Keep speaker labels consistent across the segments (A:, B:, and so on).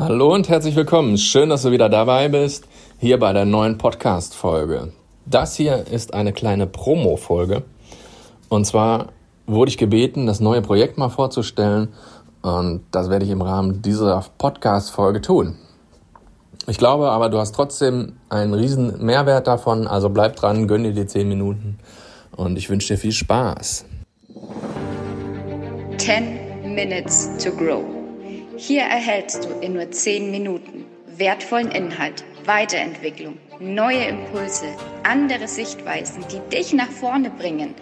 A: Hallo und herzlich willkommen. Schön, dass du wieder dabei bist, hier bei der neuen Podcast-Folge. Das hier ist eine kleine Promo-Folge. Und zwar wurde ich gebeten, das neue Projekt mal vorzustellen. Und das werde ich im Rahmen dieser Podcast-Folge tun. Ich glaube aber, du hast trotzdem einen riesen Mehrwert davon. Also bleib dran, gönn dir die 10 Minuten. Und ich wünsche dir viel Spaß.
B: 10 Minutes to Grow. Hier erhältst du in nur 10 Minuten wertvollen Inhalt, Weiterentwicklung, neue Impulse, andere Sichtweisen, die dich nach vorne bringen.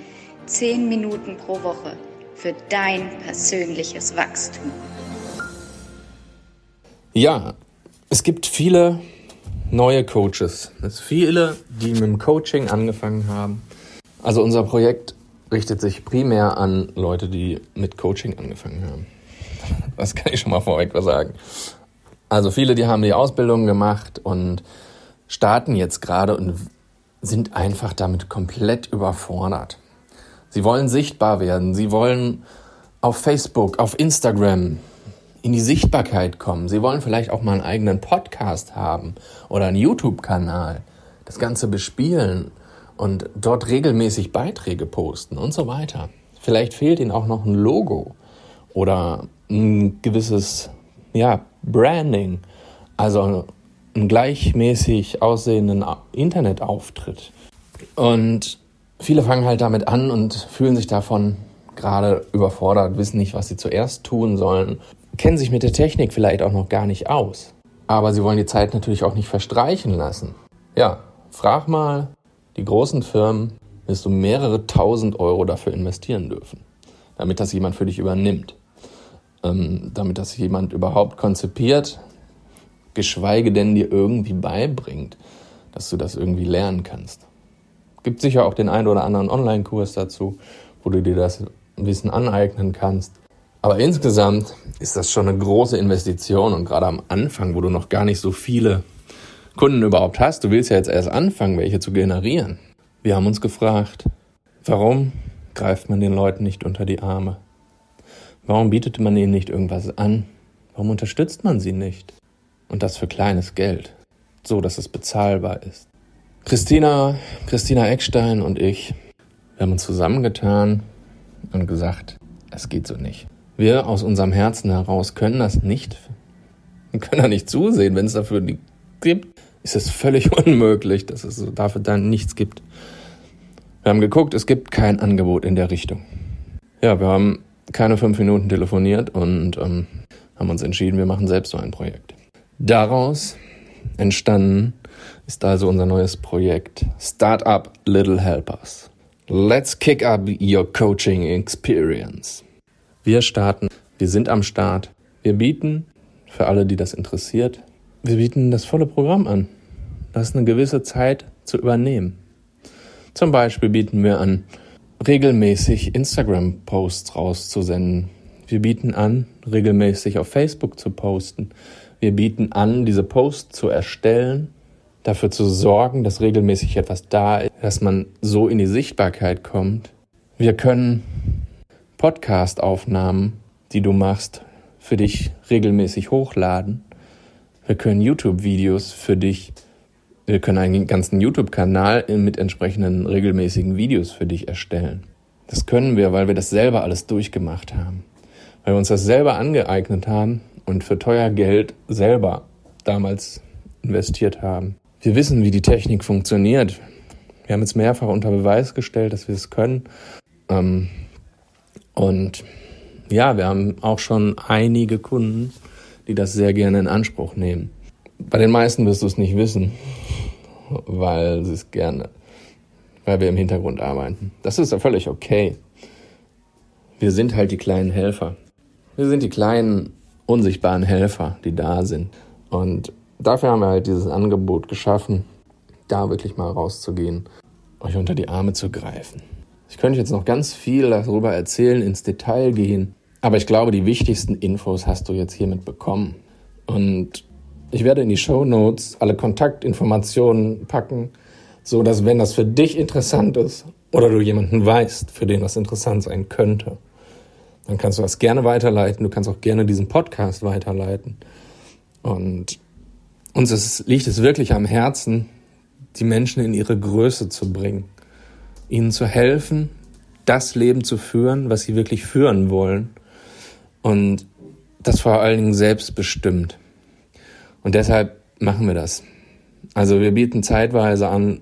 B: 10 Minuten pro Woche für dein persönliches Wachstum.
A: Ja, es gibt viele neue Coaches. Es viele, die mit dem Coaching angefangen haben. Also unser Projekt richtet sich primär an Leute, die mit Coaching angefangen haben. Das kann ich schon mal vorweg sagen. Also viele, die haben die Ausbildung gemacht und starten jetzt gerade und sind einfach damit komplett überfordert. Sie wollen sichtbar werden, sie wollen auf Facebook, auf Instagram in die Sichtbarkeit kommen. Sie wollen vielleicht auch mal einen eigenen Podcast haben oder einen YouTube-Kanal, das Ganze bespielen und dort regelmäßig Beiträge posten und so weiter. Vielleicht fehlt ihnen auch noch ein Logo oder ein gewisses ja, Branding, also einen gleichmäßig aussehenden Internetauftritt. Und viele fangen halt damit an und fühlen sich davon gerade überfordert, wissen nicht, was sie zuerst tun sollen, kennen sich mit der Technik vielleicht auch noch gar nicht aus. Aber sie wollen die Zeit natürlich auch nicht verstreichen lassen. Ja, frag mal die großen Firmen, wirst du mehrere tausend Euro dafür investieren dürfen, damit das jemand für dich übernimmt ähm, damit das jemand überhaupt konzipiert, geschweige denn dir irgendwie beibringt, dass du das irgendwie lernen kannst. Gibt sicher auch den einen oder anderen Online-Kurs dazu, wo du dir das Wissen aneignen kannst. Aber insgesamt ist das schon eine große Investition und gerade am Anfang, wo du noch gar nicht so viele Kunden überhaupt hast, du willst ja jetzt erst anfangen, welche zu generieren. Wir haben uns gefragt, warum greift man den Leuten nicht unter die Arme? Warum bietet man ihnen nicht irgendwas an? Warum unterstützt man sie nicht? Und das für kleines Geld, so dass es bezahlbar ist. Christina, Christina Eckstein und ich, wir haben uns zusammengetan und gesagt, es geht so nicht. Wir aus unserem Herzen heraus können das nicht, wir können da nicht zusehen, wenn es dafür nicht gibt, ist es völlig unmöglich, dass es dafür dann nichts gibt. Wir haben geguckt, es gibt kein Angebot in der Richtung. Ja, wir haben keine fünf Minuten telefoniert und ähm, haben uns entschieden, wir machen selbst so ein Projekt. Daraus entstanden ist also unser neues Projekt Startup Little Helpers. Let's kick up your coaching experience. Wir starten, wir sind am Start. Wir bieten, für alle, die das interessiert, wir bieten das volle Programm an. Das ist eine gewisse Zeit zu übernehmen. Zum Beispiel bieten wir an regelmäßig Instagram-Posts rauszusenden. Wir bieten an, regelmäßig auf Facebook zu posten. Wir bieten an, diese Posts zu erstellen, dafür zu sorgen, dass regelmäßig etwas da ist, dass man so in die Sichtbarkeit kommt. Wir können Podcast-Aufnahmen, die du machst, für dich regelmäßig hochladen. Wir können YouTube-Videos für dich wir können einen ganzen YouTube-Kanal mit entsprechenden regelmäßigen Videos für dich erstellen. Das können wir, weil wir das selber alles durchgemacht haben. Weil wir uns das selber angeeignet haben und für teuer Geld selber damals investiert haben. Wir wissen, wie die Technik funktioniert. Wir haben jetzt mehrfach unter Beweis gestellt, dass wir es können. Ähm, und ja, wir haben auch schon einige Kunden, die das sehr gerne in Anspruch nehmen. Bei den meisten wirst du es nicht wissen weil sie es gerne, weil wir im Hintergrund arbeiten. Das ist ja völlig okay. Wir sind halt die kleinen Helfer. Wir sind die kleinen, unsichtbaren Helfer, die da sind. Und dafür haben wir halt dieses Angebot geschaffen, da wirklich mal rauszugehen, euch unter die Arme zu greifen. Ich könnte jetzt noch ganz viel darüber erzählen, ins Detail gehen, aber ich glaube, die wichtigsten Infos hast du jetzt hiermit bekommen. Und ich werde in die Show Notes alle Kontaktinformationen packen, so dass wenn das für dich interessant ist oder du jemanden weißt, für den das interessant sein könnte, dann kannst du das gerne weiterleiten. Du kannst auch gerne diesen Podcast weiterleiten. Und uns ist, liegt es wirklich am Herzen, die Menschen in ihre Größe zu bringen, ihnen zu helfen, das Leben zu führen, was sie wirklich führen wollen und das vor allen Dingen selbstbestimmt. Und deshalb machen wir das. Also wir bieten zeitweise an,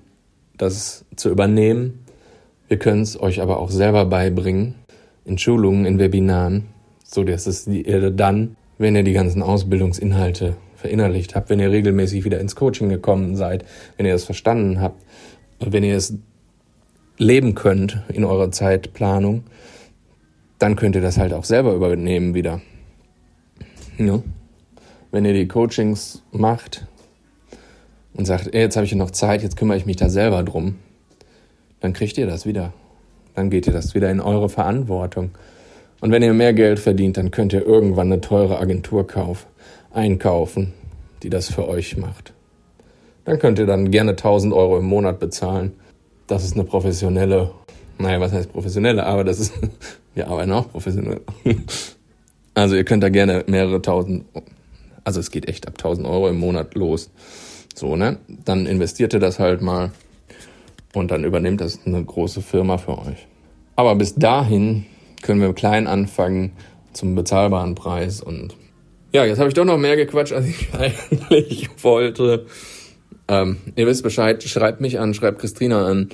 A: das zu übernehmen. Wir können es euch aber auch selber beibringen, in Schulungen, in Webinaren, so dass es ihr dann, wenn ihr die ganzen Ausbildungsinhalte verinnerlicht habt, wenn ihr regelmäßig wieder ins Coaching gekommen seid, wenn ihr es verstanden habt, wenn ihr es leben könnt in eurer Zeitplanung, dann könnt ihr das halt auch selber übernehmen wieder. Ja. Wenn ihr die Coachings macht und sagt, ey, jetzt habe ich noch Zeit, jetzt kümmere ich mich da selber drum, dann kriegt ihr das wieder. Dann geht ihr das wieder in eure Verantwortung. Und wenn ihr mehr Geld verdient, dann könnt ihr irgendwann eine teure Agentur kaufen, einkaufen, die das für euch macht. Dann könnt ihr dann gerne 1000 Euro im Monat bezahlen. Das ist eine professionelle, naja, was heißt professionelle, aber das ist, wir arbeiten auch professionell. Also ihr könnt da gerne mehrere tausend, also es geht echt ab 1000 Euro im Monat los. So, ne? Dann investiert ihr das halt mal und dann übernimmt das eine große Firma für euch. Aber bis dahin können wir klein anfangen zum bezahlbaren Preis und ja, jetzt habe ich doch noch mehr gequatscht, als ich eigentlich wollte. Ähm, ihr wisst Bescheid, schreibt mich an, schreibt Christina an.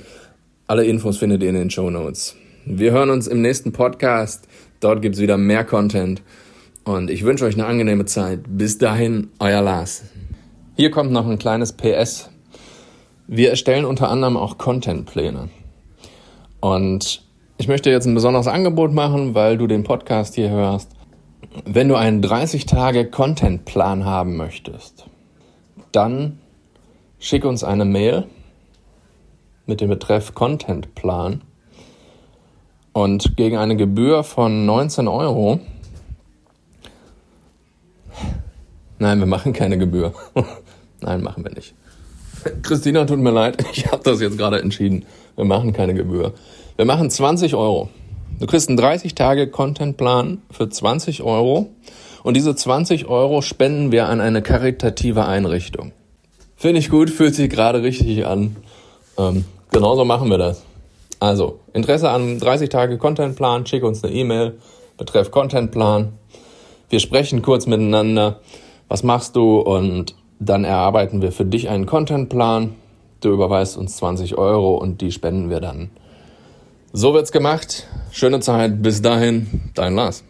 A: Alle Infos findet ihr in den Show Notes. Wir hören uns im nächsten Podcast. Dort gibt's wieder mehr Content. Und ich wünsche euch eine angenehme Zeit. Bis dahin, euer Lars. Hier kommt noch ein kleines PS. Wir erstellen unter anderem auch Contentpläne. Und ich möchte jetzt ein besonderes Angebot machen, weil du den Podcast hier hörst. Wenn du einen 30-Tage-Contentplan haben möchtest, dann schick uns eine Mail mit dem Betreff Contentplan und gegen eine Gebühr von 19 Euro. Nein, wir machen keine Gebühr. Nein, machen wir nicht. Christina, tut mir leid, ich habe das jetzt gerade entschieden. Wir machen keine Gebühr. Wir machen 20 Euro. Du kriegst einen 30-Tage-Contentplan für 20 Euro und diese 20 Euro spenden wir an eine karitative Einrichtung. Finde ich gut, fühlt sich gerade richtig an. Ähm, genauso machen wir das. Also, Interesse an 30 Tage Contentplan, schick uns eine E-Mail, betreff Contentplan. Wir sprechen kurz miteinander. Was machst du? Und dann erarbeiten wir für dich einen Contentplan. Du überweist uns 20 Euro und die spenden wir dann. So wird's gemacht. Schöne Zeit. Bis dahin, dein Lars.